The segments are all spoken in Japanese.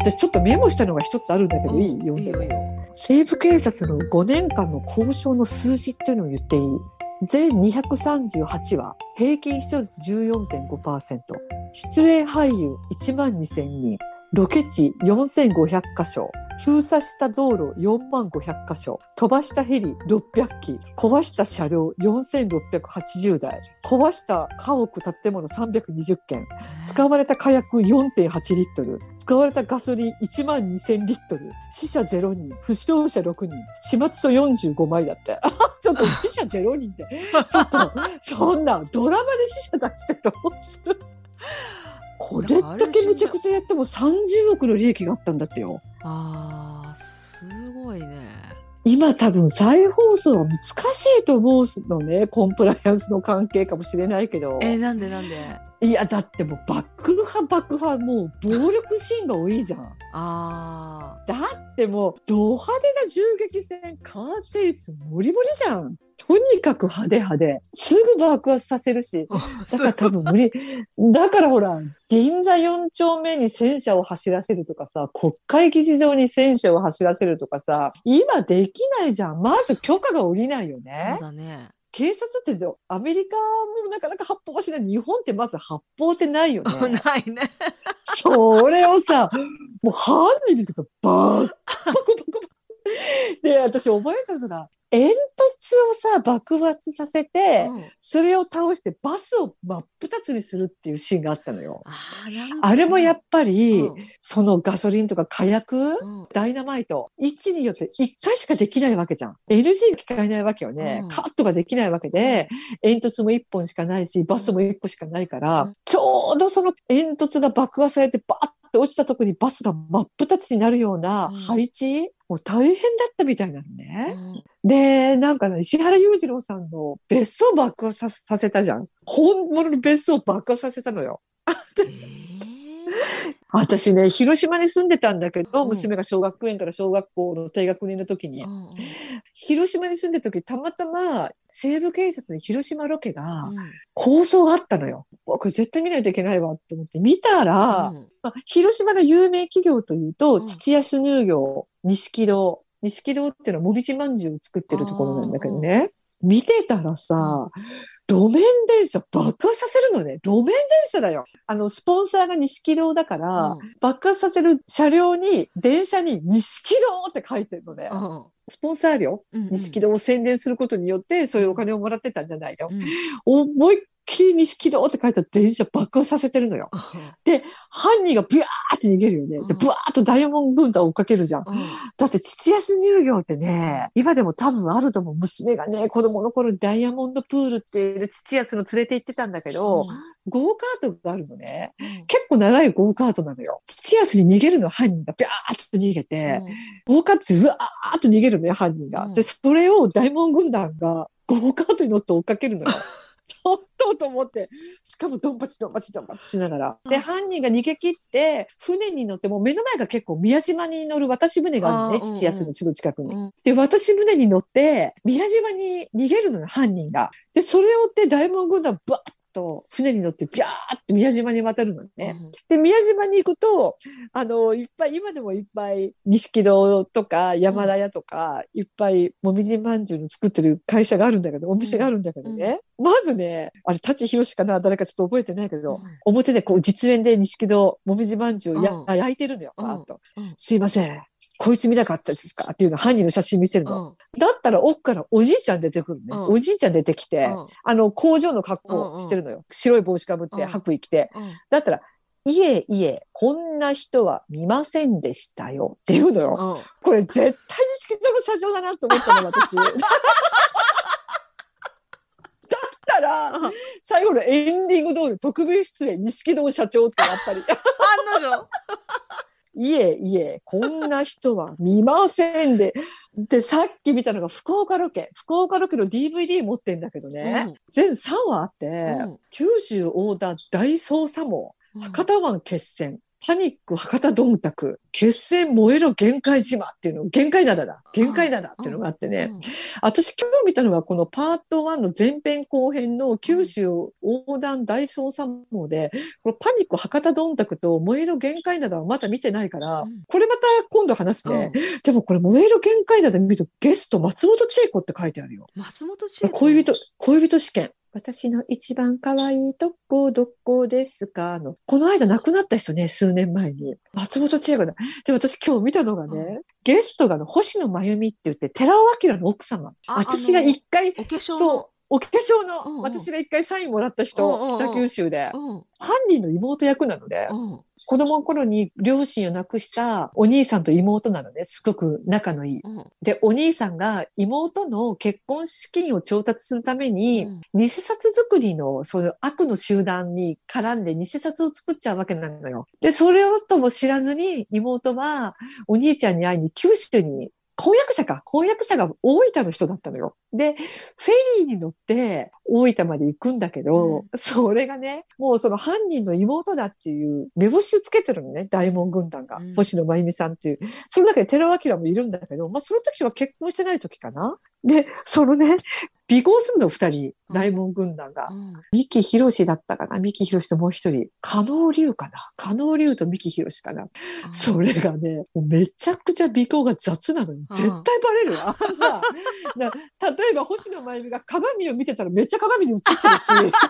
私ちょっとメモしたのが一つあるんだけど、いい読んでいいよいいよ。西部警察の5年間の交渉の数字っていうのを言っていい？全238話、平均視聴率14.5%、出演俳優1万2000人、ロケ地4500カ所、封鎖した道路4万500カ所、飛ばしたヘリ600機、壊した車両4680台、壊した家屋建物320件、使われた火薬4.8リットル、使われたガソリン1万2000リットル、死者0人、負傷者6人、始末書45枚だって。ちょっと 死者0人って、ちょっと、そんなドラマで死者出してどうする？これだけむちゃくちゃやっても30億の利益があったんだってよ。ああ、すごいね。今多分再放送は難しいと思うのね。コンプライアンスの関係かもしれないけど。え、なんでなんで？いや、だってもう爆破爆破もう暴力シーンが多いじゃん。あだってもうド派手な銃撃戦、カーチェイス、モリモリじゃん。とにかく派手派手。すぐ爆発させるし。あ。だから多分無理。だからほら、銀座4丁目に戦車を走らせるとかさ、国会議事堂に戦車を走らせるとかさ、今できないじゃん。まず許可が下りないよねそう。だね。警察ってアメリカもなかなか発砲はしない。日本ってまず発砲ってないよね。ないね。それをさ、もう犯人見つけたらバーッ、バコバコバコ。で、私覚えたのが、煙突をさ、爆発させて、うん。それを倒してバスを真っ二つにするっていうシーンがあったのよ。あれもやっぱり、うん。そのガソリンとか火薬、うん。ダイナマイト、位置によって一回しかできないわけじゃん。NG が使えないわけよね。うん。カットができないわけで、煙突も一本しかないし、バスも一個しかないから、うん。ちょうどその煙突が爆破されてバーッて落ちたとこにバスが真っ二つになるようなうん配置、もう大変だったみたいなのうね。んで、なんかね、石原裕次郎さんの別荘爆破ささせたじゃん。本物の別荘爆破させたのよ。えー 私ね、広島に住んでたんだけど、うん娘が小学園から小学校の低学年の時に、うん広島に住んでた時、たまたま西部警察の広島ロケがうん放送があったのよ。これ絶対見ないといけないわって思って見たら、うんまあ、広島の有名企業というと、うん土安乳業、錦戸。錦戸っていうのはもみじまんじゅうを作ってるところなんだけどね。見てたらさ、路面電車爆破させるのね。路面電車だよ。あの、スポンサーが錦戸だから、うん爆破させる車両に、電車に錦戸って書いてるのね。うんスポンサー料？うんうん錦戸を宣伝することによって、そういうお金をもらってたんじゃないの？うん思いっきり錦戸って書いた電車爆破させてるのよ。犯人がビャーって逃げるよね。で、うんブワーッとダイヤモンド軍団を追っかけるじゃん。うんだって、父安乳業ってね、今でも多分あると思う。娘がね、子供の頃にダイヤモンドプールっていう父安の連れて行ってたんだけど、ゴーカートがあるのね。うん結構長いゴーカートなのよ。父安に逃げるの犯人がビャーッと逃げて、ゴーカートってうわーっと逃げるのよ、犯人が。うんで、それをダイヤモンド軍団がゴーカートに乗って追っかけるのよ。ちょっとと思って。しかもドンパチドンパチドンパチしながら。で、うん犯人が逃げ切って、船に乗って、もう目の前が結構宮島に乗る渡し船があるのね、父安のすぐ近くに。うんで、渡し船に乗って、宮島に逃げるのよ、犯人が。で、それを追って大門軍団バーッと船に乗ってビャーって宮島に渡るのね。で、宮島に行くと、あの、いっぱい、今でもいっぱい、錦戸とか山田屋とか、いっぱい、もみじまんじゅうの作ってる会社があるんだけど、お店があるんだけどね。まずね、あれ、舘ひろしかな誰かちょっと覚えてないけど、うん表でこう実演で錦戸、もみじまんじゅうや、うん焼いてるのよ、うんバーッと。うんすいません。こいつ見なかったですか？っていうの犯人の写真見せるの。だったら奥からおじいちゃん出てくるね。うんおじいちゃん出てきて、うんあの工場の格好してるのよ。白い帽子かぶってうん白衣着て。うんだったら、いえいえ、こんな人は見ませんでしたよって言うのよ。うんこれ絶対にチケットの社長だなと思ったの、私。だったら、最後のエンディング通り特別出演、錦戸社長ってやっぱり。案の定いえいえ、こんな人は見ませんで。で、さっき見たのが福岡ロケ。福岡ロケの DVD 持ってんだけどね。うん全3話あって、うん九州横断大捜査網、博多湾決戦、パニック博多どんたく、決戦燃えろ限界島っていうの、限界灘だ、限界灘っていうのがあってね、私今日見たのはこのパート1の前編後編の九州横断大捜査網で、このパニック博多どんたくと燃えろ限界灘はまだ見てないから、うん。これまた今度話すうん。ね。でもこれ燃えろ限界灘見るとゲスト松本千恵子って書いてあるよ。松本千恵子。恋人、恋人試験。私の一番可愛いとこどこですか？の。この間亡くなった人ね、数年前に。松本千恵子だ。で、私今日見たのがね、うんゲストがの星野真由美って言って、寺尾明の奥様。あ私が一回、お化粧のそう、お化粧うんうんの、私が一回サインもらったうんうん人う、ん北九州で。うん犯人の妹役なので、うん子供の頃に両親を亡くしたお兄さんと妹なのね、すごく仲のいい。うんで、お兄さんが妹の結婚資金を調達するために、うん偽札作りの、そういう悪の集団に絡んで偽札を作っちゃうわけなのよ。で、それをとも知らずに、妹はお兄ちゃんに会いに九州に、婚約者か。婚約者が大分の人だったのよ。で、フェリーに乗って大分まで行くんだけど、それがね、もうその犯人の妹だっていう、目星つけてるのね、大門軍団が。うん星野真由美さんっていう。その中で寺尾明もいるんだけど、まあその時は結婚してない時かな。で、そのね、尾行するの二人、大門軍団が。うん三木博士だったかな三木博士ともう一人、加納龍かな加納龍と三木博士かなそれがね、めちゃくちゃ尾行が雑なのよ。うん絶対バレるわ。例えば星野真由美が鏡を見てたらめっちゃ鏡に映ってるし、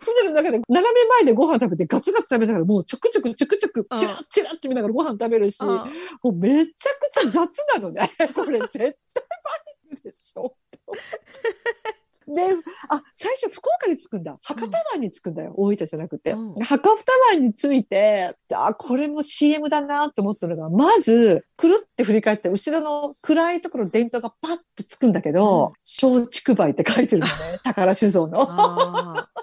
船の中で斜め前でご飯食べてガツガツ食べながらもうちょくちょくちょくちょくチラッチラッって見ながらご飯食べるし、もうめちゃくちゃ雑なのね。これ絶対バレるでしょ。で、あ、最初福岡に着くんだ。博多湾に着くんだよ。大分じゃなくて。うん博多湾に着いて、あ、これも CM だなと思ったのが、まず、くるって振り返って、後ろの暗いところの電灯がパッとつくんだけど、松竹梅って書いてるのね。宝酒造の。あ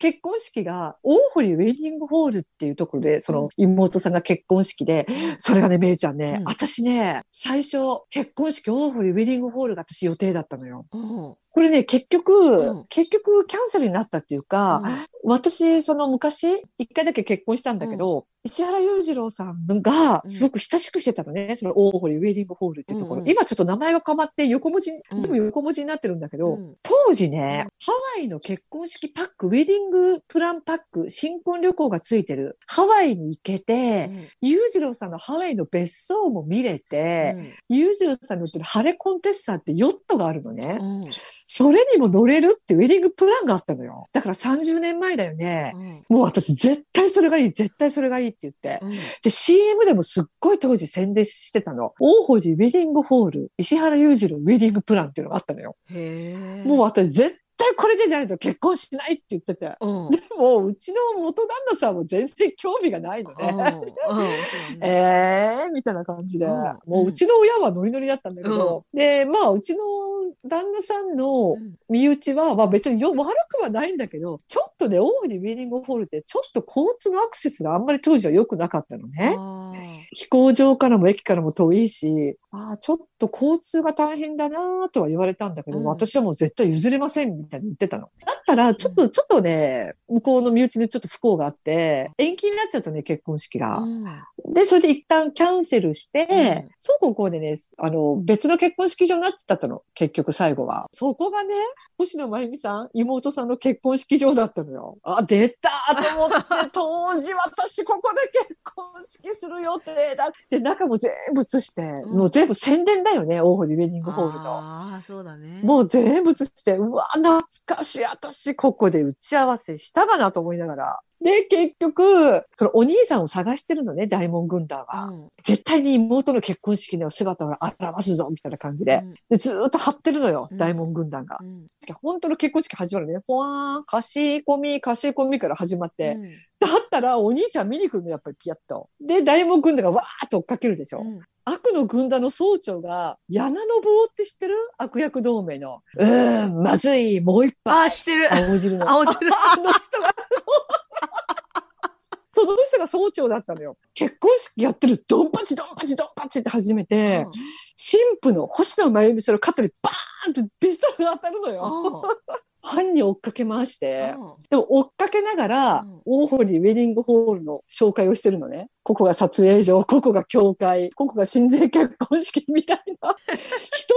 結婚式が、大堀ウェディングホールっていうところで、その妹さんが結婚式で、それがね、めいちゃんね、うん私ね、最初、結婚式大堀ウェディングホールが私予定だったのよ。ーうんこれね、結局、うん。結局キャンセルになったっていうか、私、その昔、一回だけ結婚したんだけど、石原裕次郎さんがすごく親しくしてたのね、その大堀ウェディングホールっていうところ。うん。うん今ちょっと名前が変わって横文字、うん。全部横文字になってるんだけど、うん。当時ね、ハワイの結婚式パック、ウェディングプランパック、新婚旅行がついてる、ハワイに行けて、裕次郎さんのハワイの別荘も見れて、裕次郎さんの乗ってるハレコンテッサーってヨットがあるのね。それにも乗れるってウェディングプランがあったのよ。だから30年前だよね。うんもう私絶対それがいい、絶対それがいいって言って。うんで、CM でもすっごい当時宣伝してたの。大堀ウェディングホール、石原裕次郎ウェディングプランっていうのがあったのよ。もう私絶対これでじゃないと結婚しないって言ってて。うんでも、うちの元旦那さんも全然興味がないのうんうんね。えーみたいな感じで、うんもううちの親はノリノリだったんだけど、で、まあ、うちの旦那さんのうん身内は、まあ別によ悪くはないんだけど、ちょっとね、大森ウィングホールって、ちょっと交通のアクセスがあんまり当時は良くなかったのね。飛行場からも駅からも遠いし、ああ、ちょっと交通が大変だなとは言われたんだけど、うん私はもう絶対譲れませんみたいに言ってたの。だったら、ちょっと、ちょっとね、向こうの身内でちょっと不幸があって、延期になっちゃうとね、結婚式が。うんで、それで一旦キャンセルして、うんそうこうこうでね、あの、別の結婚式場になっちゃったの。結局最後は。そこがね、星野真由美さん、妹さんの結婚式場だったのよ。あ、出たと思って、当時私ここで結婚式する予定だって、中も全部映して、うんもう全部宣伝だよね、大堀ウェディングホールの。ああそうだねもう全部映して、うわ、懐かしい。私、ここで打ち合わせしたかなと思いながら。で、結局、そのお兄さんを探してるのね、大門軍団は。うん絶対に妹の結婚式の姿を表すぞ、みたいな感じで。でずーっと張ってるのよ、うん大門軍団がう。ん本当の結婚式始まるね。ほわーん、貸し込み、貸し込みから始まって。うんだったら、お兄ちゃん見に来るの、やっぱりピヤッと。で、大門軍団がわーっと追っかけるでしょ。うん悪の軍団の総長が、柳野棒って知ってる？悪役同盟の。うーん、まずい、もう一あ杯。ー知ってる青汁の。青汁 あの人が、その人が総長だったのよ。結婚式やってる、ドンパチドンパチドンパチって始めて、新婦の星野真由美それを肩にバーンとピストルが当たるのよ。犯人を追っかけ回して、うんでも追っかけながらうん、大堀ウェディングホールの紹介をしてるのね。ここが撮影所、ここが教会、ここが親善結婚式みたいな。一通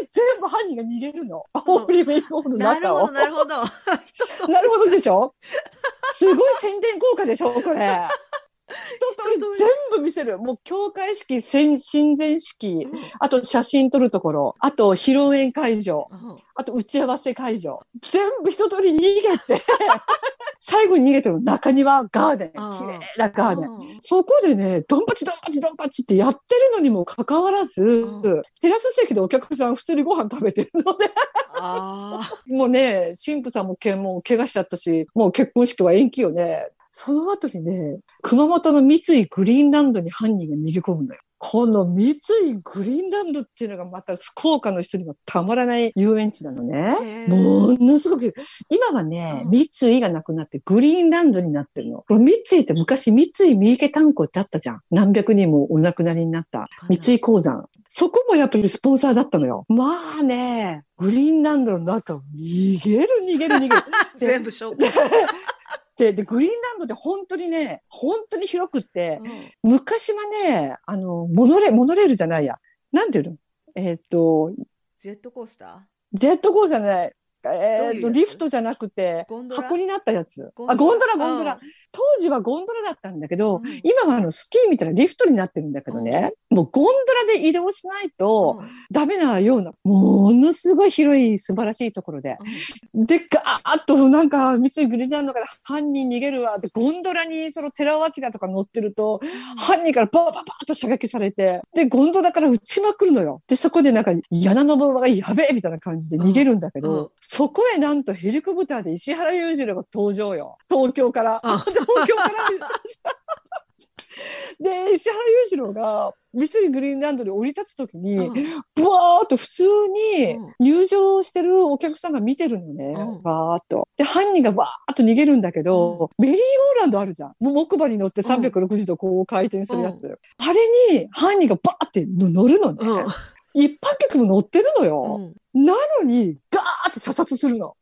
り全部犯人が逃げるの。大堀ウェディングホールの中を。なるほど、なるほど。なるほどでしょ？すごい宣伝効果でしょこれ。全部見せる。もう教会式、親親善式、あと写真撮るところ、あと披露宴会場、うん。あと打ち合わせ会場。全部一通り逃げて、最後に逃げてる中庭ガーデン。綺麗なガーデン。うん。そこでね、ドンパチドンパチドンパチってやってるのにもかかわらず、うん。テラス席でお客さん普通にご飯食べてるので、あ もうね、神父さんもけもう怪我しちゃったし、もう結婚式は延期よね。その後にね、熊本の三井グリーンランドに犯人が逃げ込むんだよ。この三井グリーンランドっていうのがまた福岡の人にはたまらない遊園地なのね。ものすごく、今はね、うん三井がなくなってグリーンランドになってるの。三井って昔三井三池炭鉱ってあったじゃん。何百人もお亡くなりになった三井鉱山。そこもやっぱりスポンサーだったのよ。まあね、グリーンランドの中を逃げる逃げる逃げる。で 全部紹介。でで、グリーンランドって本当にね、本当に広くって、うん昔はね、あの、モノレ、モノレールじゃないや。なんていうの？えっ、と、ジェットコースタジェットコースターじゃない。えっ、と、どういうやつ？リフトじゃなくて、箱になったやつ。あ、ゴンドラ、ゴンドラうん。当時はゴンドラだったんだけど、うん。今はあの、スキーみたいなリフトになってるんだけどね、もうゴンドラで移動しないとうん。ダメなような、ものすごい広い素晴らしいところで。で、ガーッとなんか、三井グリーンランドから犯人逃げるわ。って、ゴンドラにその寺尾明とか乗ってると、犯人からバーバーバーっと射撃されて、で、ゴンドラから撃ちまくるのよ。で、そこでなんか、柳の馬がやべえみたいな感じで逃げるんだけど、うん。うんそこへなんとヘリコプターで石原裕次郎が登場よ。東京から。うん東京から。で、石原裕次郎が三井グリーンランドで降り立つときに、うんブワーっと普通にうん入場してるお客さんが見てるのね。うんバーっと。で、犯人がバーっと逃げるんだけど、メリーゴーランドあるじゃん。もう木馬に乗って360度こう回転するやつ。あれに犯人がバーって乗るのね。うん一般客も乗ってるのよ。うんなのに、ガーって射殺するの。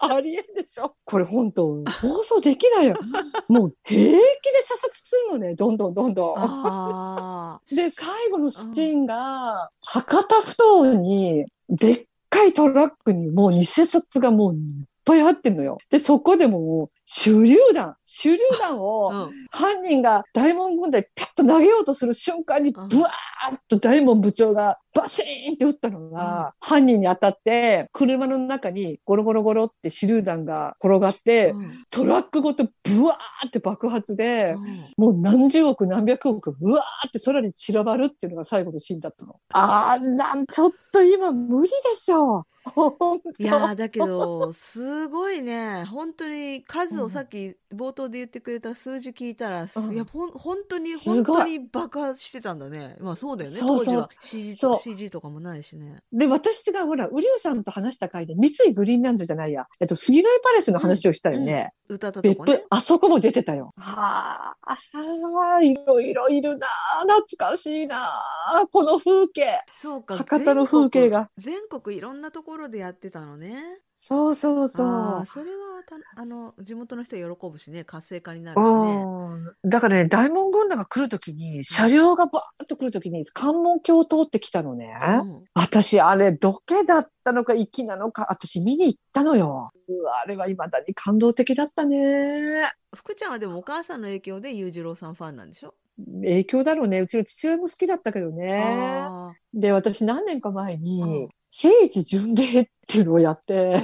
ありえんでしょ？これ本当、放送できないよ。もう平気で射殺するのね、どんどんどんどん。で、最後のシーンが、博多ふ頭に、でっかいトラックにもう偽札がもういっぱい入ってんのよ。で、そこでもう、手榴弾、手榴弾を、うん。犯人が大門軍隊ピャッと投げようとする瞬間に、ブうん。ワーッと大門部長がバシーンって撃ったのが、犯人に当たって、車の中にゴロゴロゴロって手榴弾が転がって、うん。トラックごとブワーって爆発で、うん。もう何十億何百億、うわーって空に散らばるっていうのが最後のシーンだったの。あーなん、ちょっと今無理でしょ。いやーだけどすごいね。本当に数うん。をさっき冒頭で言ってくれた数字聞いたら、すうん。いやほん本当に本当に爆発してたんだね。まあそうだよね。そうそう。当時は。CG, そう。CG とかもないしね。で、私がほら、ウリュウさんと話した回で、三井グリーンランドじゃないや、えっと、杉乃井パレスの話をしたよね。歌ったとこね。あそこも出てたよ。はあ、いろいろいるなあ懐かしいなあこの風景。そうか。博多の風景が。全国全国いろんなところでやってたのねそうそうそう。それはたあの地元の人は喜ぶしね活性化になるしねうんだからね、大門軍団が来るときに、車両がバーッと来るときに、関門橋を通ってきたのね。うん私、あれ、ロケだったのか、粋なのか、私見に行ったのよ。あれは未だに感動的だったね。福ちゃんはでもお母さんの影響で裕次郎さんファンなんでしょ？影響だろうね。うちの父親も好きだったけどね。あで、私何年か前に、うん聖地巡礼っていうのをやって、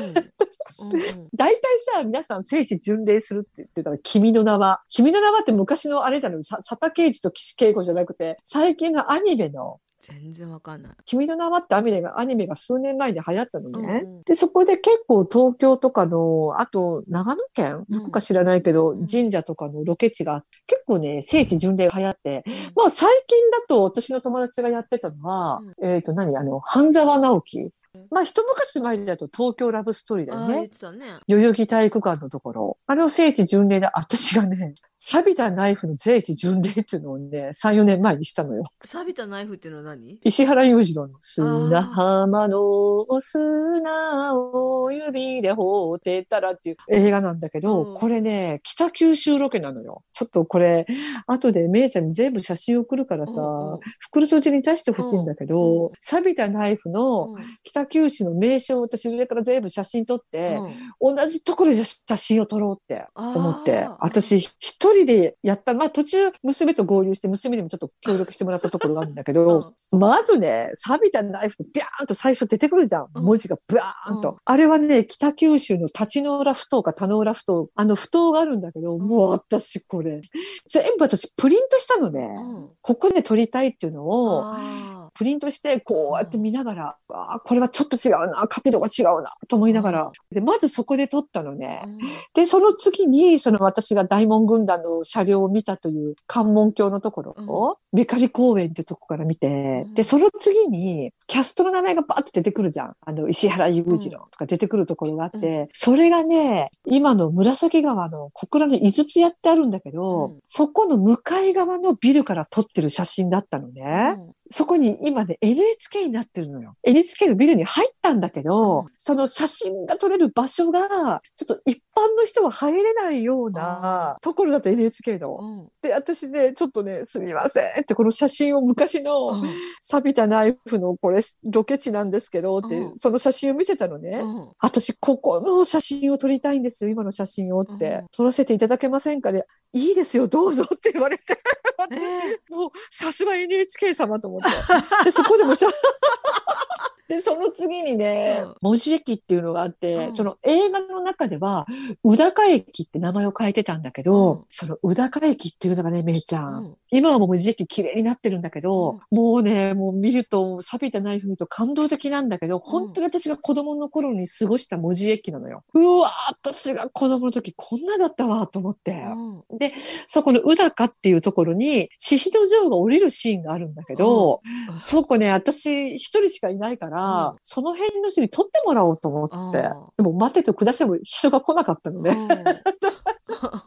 大体さ、皆さん聖地巡礼するって言ってたら、君の名は。君の名はって昔のあれじゃない、さ佐田啓二と岸恵子じゃなくて、最近のアニメの、全然わかんない。君の名はってアニメが、アニメが数年前に流行ったのね。うんうん。で、そこで結構東京とかの、あと長野県？うん。どこか知らないけど、うん。神社とかのロケ地が結構ね、聖地巡礼が流行って、まあ最近だと私の友達がやってたのは、えっ、と何？あの、半沢直樹。まあ一昔前だと東京ラブストーリーだよね。ね。代々木体育館のところ。あの聖地巡礼で私がね、錆びたナイフの聖地巡礼っていうのをね、3、4年前にしたのよ。錆びたナイフっていうのは何？石原裕次郎の砂浜の砂を指で放ってたらっていう映画なんだけど、うんこれね、北九州ロケなのよ。ちょっとこれ、後でめいちゃんに全部写真送るからさ、うんうん袋とじに出してほしいんだけど、うん錆びたナイフのうん北九州の名所を私上から全部写真撮って、うん。同じところで写真を撮ろうって思って私一人でやった、まあ途中娘と合流して娘にもちょっと協力してもらったところがあるんだけど、まずね、錆びたナイフビャーンと最初出てくるじゃん。うん。文字がブワーンと。うん。あれはね、北九州の立ちの浦ふ頭か田の浦ふ頭、あのふ頭があるんだけど、もう私これ、全部私プリントしたのね。うん。ここで撮りたいっていうのを、あプリントして、こうやって見ながら、ああ、これはちょっと違うな、角度が違うな、と思いながら。で、まずそこで撮ったのね。ー。うん。で、その次に、その私が大門軍団の車両を見たという関門橋のところを、メカリ公園っていうとこから見て、うん。で、その次に、キャストの名前がバーッと出てくるじゃん。あの、石原裕次郎とか出てくるところがあって、うそれがね、今の紫川の小倉の井筒屋ってあるんだけど、うん。そこの向かい側のビルから撮ってる写真だったのね。そこに今ね、NHK になってるのよ。NHK のビルに入ったんだけど、うんその写真が撮れる場所が、ちょっと一般の人は入れないようあなところだった NHK の。うんで、私ね、ちょっとね、すみませんって、この写真を昔のうん錆びたナイフのこれ、ロケ地なんですけどって、うんその写真を見せたのね。うん私、ここの写真を撮りたいんですよ、今の写真をって。うん撮らせていただけませんかで、いいですよ、どうぞって言われて。さすが NHK 様と思って。で、そこでもしゃ、で、その次にね、うん。文字駅っていうのがあって、うん。その映画の中では、宇高駅って名前を変えてたんだけど、うん。その宇高駅っていうのがね、めいちゃん。うん今はもう文字駅綺麗になってるんだけど、もうね、もう見ると、錆びたナイフ見ると感動的なんだけど、本当に私が子供の頃に過ごした文字駅なのよ。うわー私が子供の時こんなだったわと思って。うんで、そこの宇高っていうところに、宍戸城が降りるシーンがあるんだけど、うんそこね、私一人しかいないから、うんその辺の人に撮ってもらおうと思って。あでも待っててくださいも人が来なかったのね。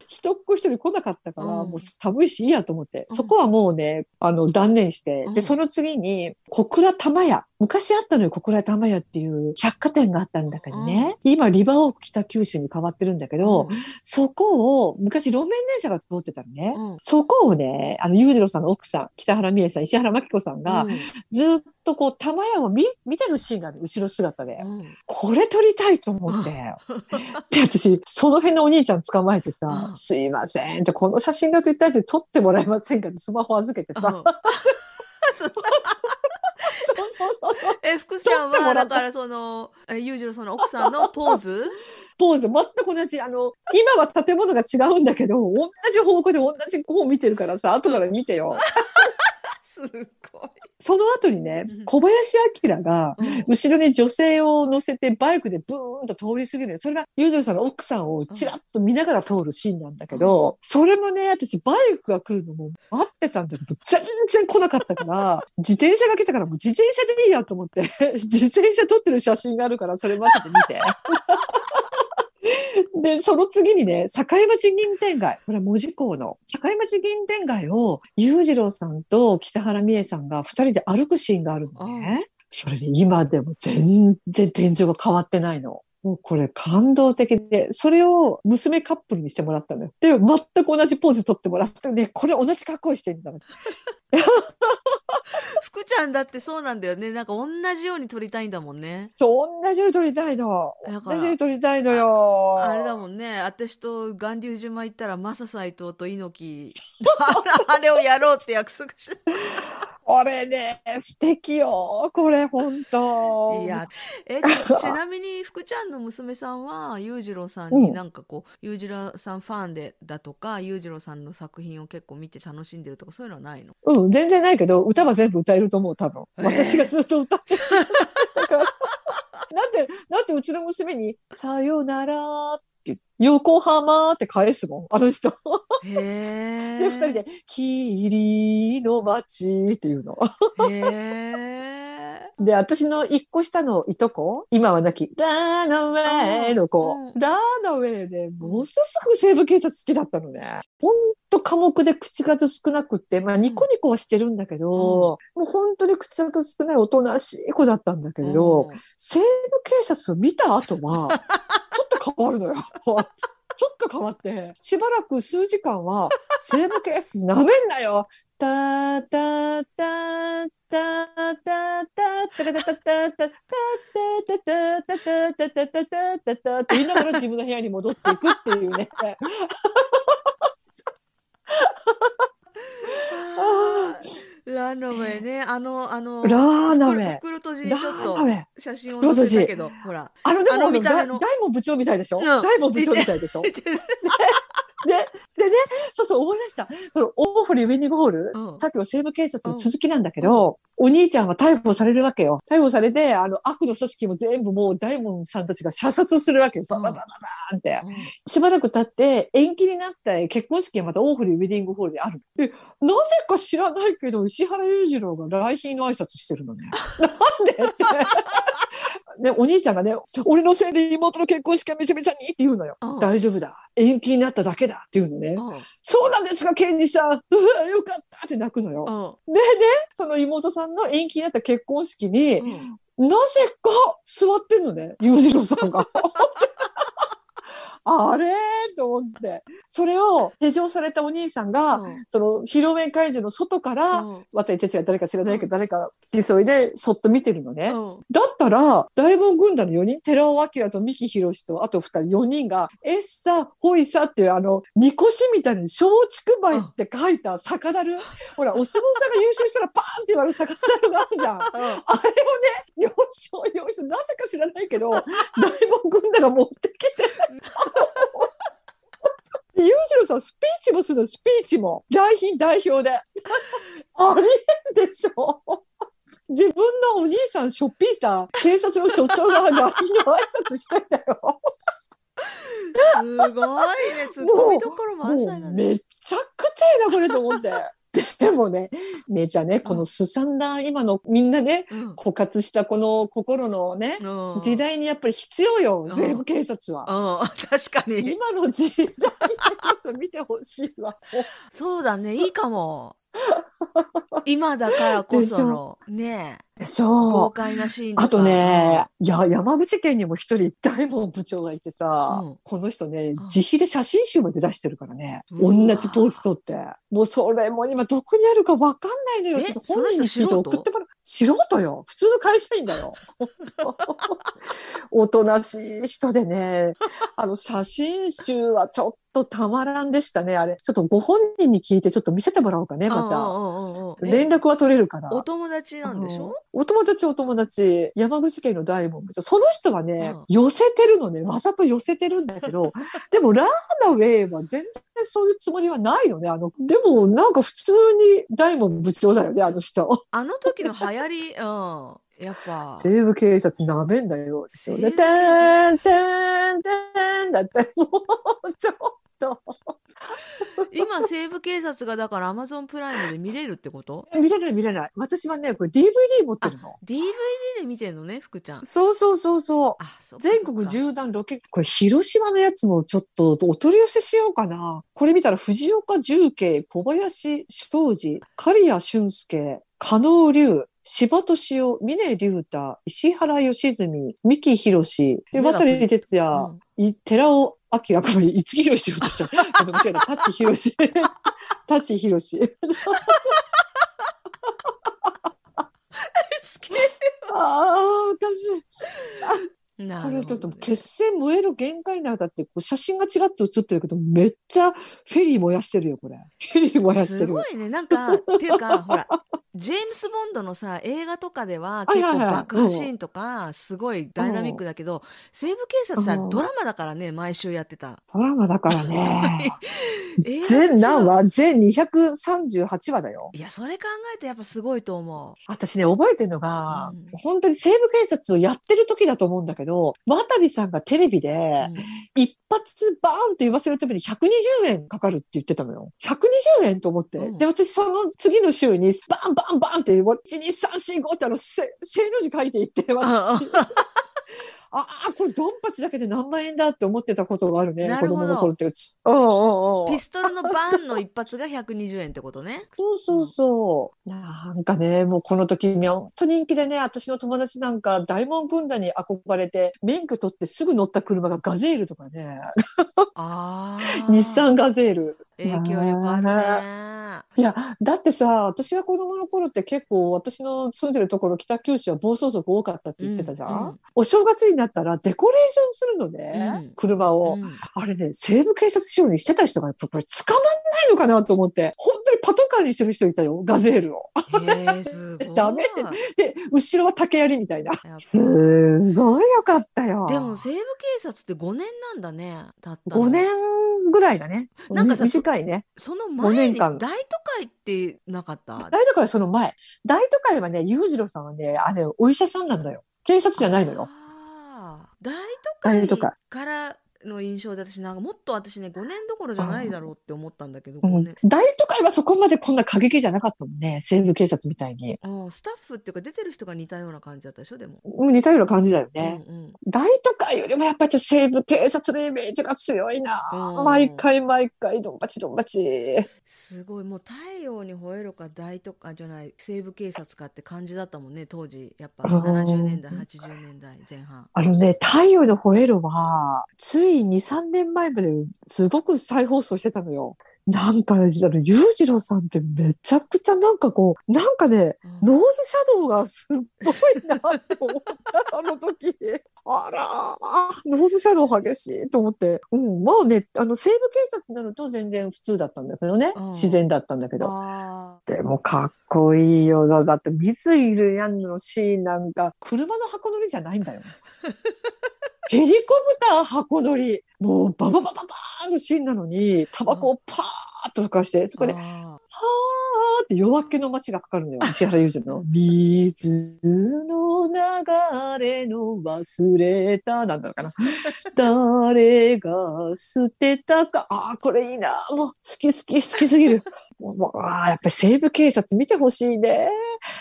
ー一っ子一人来なかったから、うん。もう寒いしいいやと思って、うん。そこはもうね、あの、断念して、うん。で、その次に、小倉玉屋。昔あったのよ、小倉玉屋っていう百貨店があったんだけどね。今、リバーオーク北九州に変わってるんだけど、そこを、昔路面電車が通ってたのね。うん。そこをね、あの、裕次郎さんの奥さん、北原美恵さん、石原真紀子さんが、うん。ずっとこう、玉屋を見、見てるシーンが後ろ姿で。うんこれ撮りたいと思って。で、私、その辺のお兄ちゃん捕まえてさう、んすいませんって、この写真が撮りたいって撮ってもらえませんかってスマホ預けてさ。うん そうそうそう。え福ちゃんはだからそのえ裕次郎さんの奥さんのポーズ？ポーズ、全く同じ。あの、今は建物が違うんだけど、同じ方向で同じ方を見てるからさ、後から見てよ。すごい。その後にねうん、小林明が、うん後ろに女性を乗せてバイクでブーンと通り過ぎる。それが、ユージョルさんの奥さんをちらっと見ながら通るシーンなんだけど、それもね、私バイクが来るのも待ってたんだけど、全然来なかったから、自転車が来たからもう自転車でいいやと思って、自転車撮ってる写真があるから、それ待ってて見て。で、その次にね、境町銀天街。これは文字工の。境町銀天街を、裕次郎さんと北原美恵さんが二人で歩くシーンがあるのね。それで今でも全然天井が変わってないの。もうこれ感動的で、それを娘カップルにしてもらったのよ。で、全く同じポーズ取ってもらって、ね、これ同じ格好してみたいな。福ちゃんだってそうなんだよねなんか同じように撮りたいんだもんねそう、同じように撮りたいの。同じように撮りたいのよ。あれだもんね私と巌流島行ったらマサ斎藤と猪木 あれをやろうって約束しこれね、素敵よ。これ、本当いやえち ちなみに福ちゃんの娘さんは裕次郎さんにうんなんかこう裕次郎さんファンでだとか裕次郎さんの作品を結構見て楽しんでるとかそういうのはないの？うん、全然ないけど、歌は全部歌えると思う、多分。えー私がずっと歌ってる。だからなんで、なんでうちの娘に、さよならって、横浜って返すもん、あの人。で、二人で、霧の街っていうの。へえで、私の一個下のいとこ、今は亡き、ラーナウェイの子、うん。ラーナウェイで、ものすごく西部警察好きだったのね。ほんと寡黙で口数少なくって、まあニコニコはしてるんだけど、もう本当に口数少ないおとなしい子だったんだけど、うん。西部警察を見た後は、ちょっと変わるのよ。ちょっと変わって、しばらく数時間は、西部警察なめんなよ。たたたたたたたたたたたたたたたたたたたたって言いながら自分の部屋に戻っていくっていうね。あーラノベね、あの、あの、ラーナウェイ。袋閉じにちょっと。写真を載せたけど、ほら。あの、でも、大門部長みたいでしょ大門部長みたいでしょで、でね、そう思い出した。その、大堀ウェディングホール、うんさっきの西部警察の続きなんだけど、お兄ちゃんは逮捕されるわけよ。逮捕されて、あの、悪の組織も全部もう大門さんたちが射殺するわけよ。バババババーンって。しばらく経って、延期になった結婚式がまた大堀ウェディングホールである。で、なぜか知らないけど、石原裕次郎が来賓の挨拶してるのね。なんでって。ね、お兄ちゃんがね、俺のせいで妹の結婚式がめちゃめちゃにって言うのよ。うん大丈夫だ。延期になっただけだって言うのね。うんそうなんですか、ケンジさん。うわよかったって泣くのよ。うんでね、その妹さんの延期になった結婚式に、うんなぜか座ってんのね、裕次郎さんが。あれと思って。それを手錠されたお兄さんが、うんその披露宴会場の外から、うん渡哲也誰か知らないけど、誰か付き添いでそっと見てるのね。うんだったら、大門軍団の4人、寺尾明と三木博と、あと2人、4人が、エッサ、ホイサっていう、あの、みこしみたいに松竹梅って書いた酒樽？ほら、お相撲さんが優勝したらパーンって割る酒樽があるじゃん。あれをね、よいしょ、よいしょ、なぜか知らないけど、大門軍団が持ってきて。裕次郎さん、スピーチもするの、スピーチも。来賓代表で。ありえんでしょ自分のお兄さんしょっぴいた警察の所長が来賓の挨拶してんだよ。すごいね、ツッコミどころ満載だね。めちゃくちゃやな、これと思って。でもね、めちゃね、このすさんだ今のみんなね、うん枯渇したこの心のね、うん時代にやっぱり必要よ、ん税務警察は。うん、確かに。今の時代にこそ見てほしいわ。そうだね、いいかも。今だからこその、ねでしえ、豪ょ快なシーンとか。あとね、いや、山口県にも一人大門部長がいてさ、うんこの人ねん、自費で写真集まで出してるからね、同じポーズ撮って。もうそれも今どこにあるかわかんないのよ。えちょっと本人に聞いてその人素人？送ってもらう。素人よ。普通の会社員だよ。おとなしい人でね、あの写真集はちょっとたまらんでしたね、あれ。ちょっとご本人に聞いてちょっと見せてもらおうかね、また。た連絡は取れるから。お友達なんでしょ？うんお友達お友達、山口県の大門部長。その人はね、うん寄せてるのね、わざと寄せてるんだけど、でもラーナウェイは全然そういうつもりはないのね。あの、でもなんか普通に大門部長だよね、あの人。あの時の流行り、うん、やっぱ。西部警察なめんだよ。ですよね。て警んてんてんだって、もうちょっと。今、西部警察がだからアマゾンプライムで見れるってこと？見れない見れない。私はね、これ DVD 持ってるの。?DVD で見てんのね、福ちゃん。そうそうそうそう。あ、そ全国縦断ロケ、これ広島のやつもちょっとお取り寄せしようかな。これ見たら藤岡重慶、小林昌司、刈谷俊介、加納龍、柴敏夫、峰竜太、石原良純、三木博士、で、渡哲也、うんい寺尾明、ごめん、五木ひろしって言おうとした？ごめん間違えた。舘ひろし。舘ひろし。ああ、おかしい。これちょっと血栓燃える限界なんだって、こう写真がちらっと写ってるけど、めっちゃフェリー燃やしてるよ、これ。フェリー燃やしてる。すごいね。なんか、っていうか、ほら、ジェームス・ボンドのさ、映画とかでは結構爆破シーンとか、すごいダイナミックだけど、西部警察さ、うんドラマだからね、毎週やってた。ドラマだからね。全何話？全238話だよ。いや、それ考えてやっぱすごいと思私ね、覚えてるのが、うん本当に西部警察をやってる時だと思うんだけど、渡さんがテレビで、う。うん一発バーンと言わせるために120円かかるって言ってたのよ。120円と思って。うんで、私その次の週にバンバンバンって、1、2、3、4、5ってあの、せ、正の字書いていって、私。ああ、これドンパチだけで何万円だって思ってたことがあるね。るほど供の頃って。うんうんうん。ピストルのバンの一発が120円ってことね。そうそうそう。なんかね、もうこの時、本当人気でね、私の友達なんか、大門軍団に憧れて、免許取ってすぐ乗った車がガゼールとかね、ああ。日産ガゼール。影響力あるね。いや、だってさ、私が子供の頃って結構、私の住んでるところ、北九州は暴走族多かったって言ってたじゃん？うんうんお正月になったらデコレーションするのね、うん車を。うんあれね、西部警察仕様にしてた人が、やっぱこれ捕まんないのかなと思って、本当にパトカーにしてる人いたよ、ガゼールを。へえ、すごい。ダメで、後ろは竹槍みたいな。すごいよかったよ。でも西部警察って5年なんだね。たったの5年ぐらいだね。なんかさみ短いね。その5前に大都会ってなかった？大都会はその前。大都会はね、裕次郎さんはね、あれ、お医者さんなんだよ。警察じゃないのよ。大大都会都会からの印象で私なんかもっと私ね5年どころじゃないだろうって思ったんだけど、うん5年大都会はそこまでこんな過激じゃなかったもんね。西部警察みたいに。うんスタッフっていうか出てる人が似たような感じだったでしょでも。うん似たような感じだよね。うんうん大都会よりもやっぱり西部警察のイメージが強いな。うん毎回毎回、ドンパチドンパチ。すごいもう太陽に吠えろか大都会じゃない西部警察かって感じだったもんね当時やっぱうん70年代80年代前半。あのね、太陽の吠えるは、つい2、3年前まですごく再放送してたのよ。なんか、あの、裕次郎さんってめちゃくちゃなんかこう、なんかね、うんノーズシャドウがすっごいなって思った、あの時。あらー、ノーズシャドウ激しいと思って。うん、まあね、あの、西部警察になると全然普通だったんだけどね。うん自然だったんだけど。あでもかっこいいよな。だって、水いるやんのシーンなんか、車の箱乗りじゃないんだよ。ヘリコプター箱乗り。もう、バババババーのシーンなのに、タバコをパーッと吹かして、そこで、はあーって夜明けの街がかかるのよ。石原裕次郎の。水の流れの忘れた、なんだかな。誰が捨てたか。ああ、これいいな。もう、好き好き、好きすぎる。もうああ、やっぱり西部警察見てほしいね。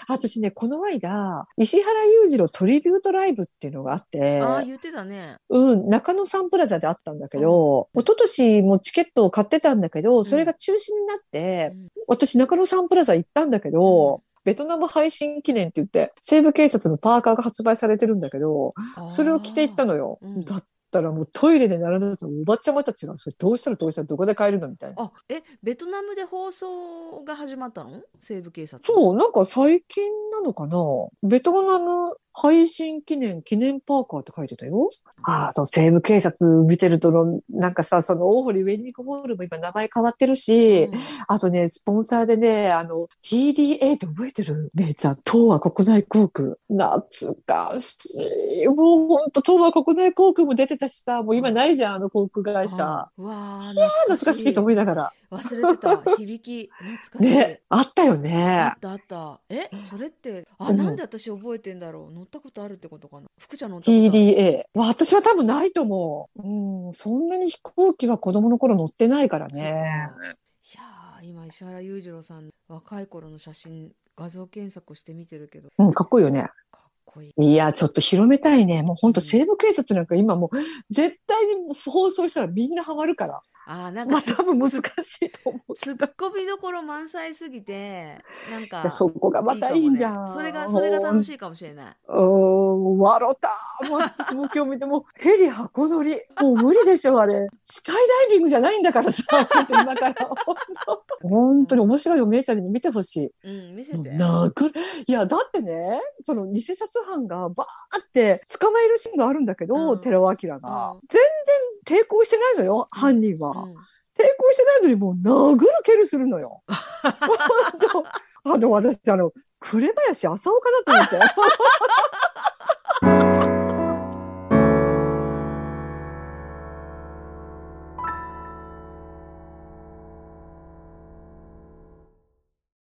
私ね、この間、石原裕次郎トリビュートライブっていうのがあって、あー言ってたね。うん、中野サンプラザであったんだけど、一昨年もチケットを買ってたんだけど、それが中止になって、うん私中野サンプラザ行ったんだけど、ベトナム配信記念って言って、西部警察のパーカーが発売されてるんだけど、それを着て行ったのよ。うん。だったらもうトイレで並んでたおばちゃまたちが、それどうしたらどうしたらどこで買えるのみたいな。あえベトナムで放送が始まったの？西部警察そう、なんか最近なのかな？ベトナム配信記念、記念パーカーって書いてたよ。ああと、西部警察見てるとの、なんかさ、その大堀ウェディングホールも今名前変わってるし、うんあとね、スポンサーでね、あの、TDA って覚えてる？姉ちゃん、東和国内航空。懐かしい。もうほんと、東和国内航空も出てたしさ、もう今ないじゃん、あの航空会社。わあ懐かしいと思いながら。忘れてた 響き懐かしい、ね、あったよあねっ。たあったえそれってあ、うんなんで私覚えてんだろう？乗ったことあるってことかな？福ちゃん乗った TDA。私は多分ないと思う。うん、そんなに飛行機は子供の頃乗ってないからね。いやー今石原裕次郎さん若い頃の写真画像検索して見てるけどうん、かっこいいよね。こいいいや、ちょっと広めたいね。もう本当うん西部警察なんか今もう絶対に放送したらみんなハマるから。あーなんまかつあ多分難しいと思う。ツッコミどころ満載すぎてなんかそこがまたいいんじゃん。いいねそれがそれが楽しいかもしれない。うーん、笑った。もう私も今日見ても、ヘリ箱乗り。もう無理でしょ、あれ。スカイダイビングじゃないんだからさ。今から。本当に面白いお姉ちゃんに見てほしい。うん見せて。なくいや、だってね、その偽札犯がバーって捕まえるシーンがあるんだけど、うん寺尾明が、うん全然抵抗してないのよ、犯人は。うん抵抗してないのにもう殴る蹴るするのよ。あと、あと私、あの、紅林浅尾かなと思って。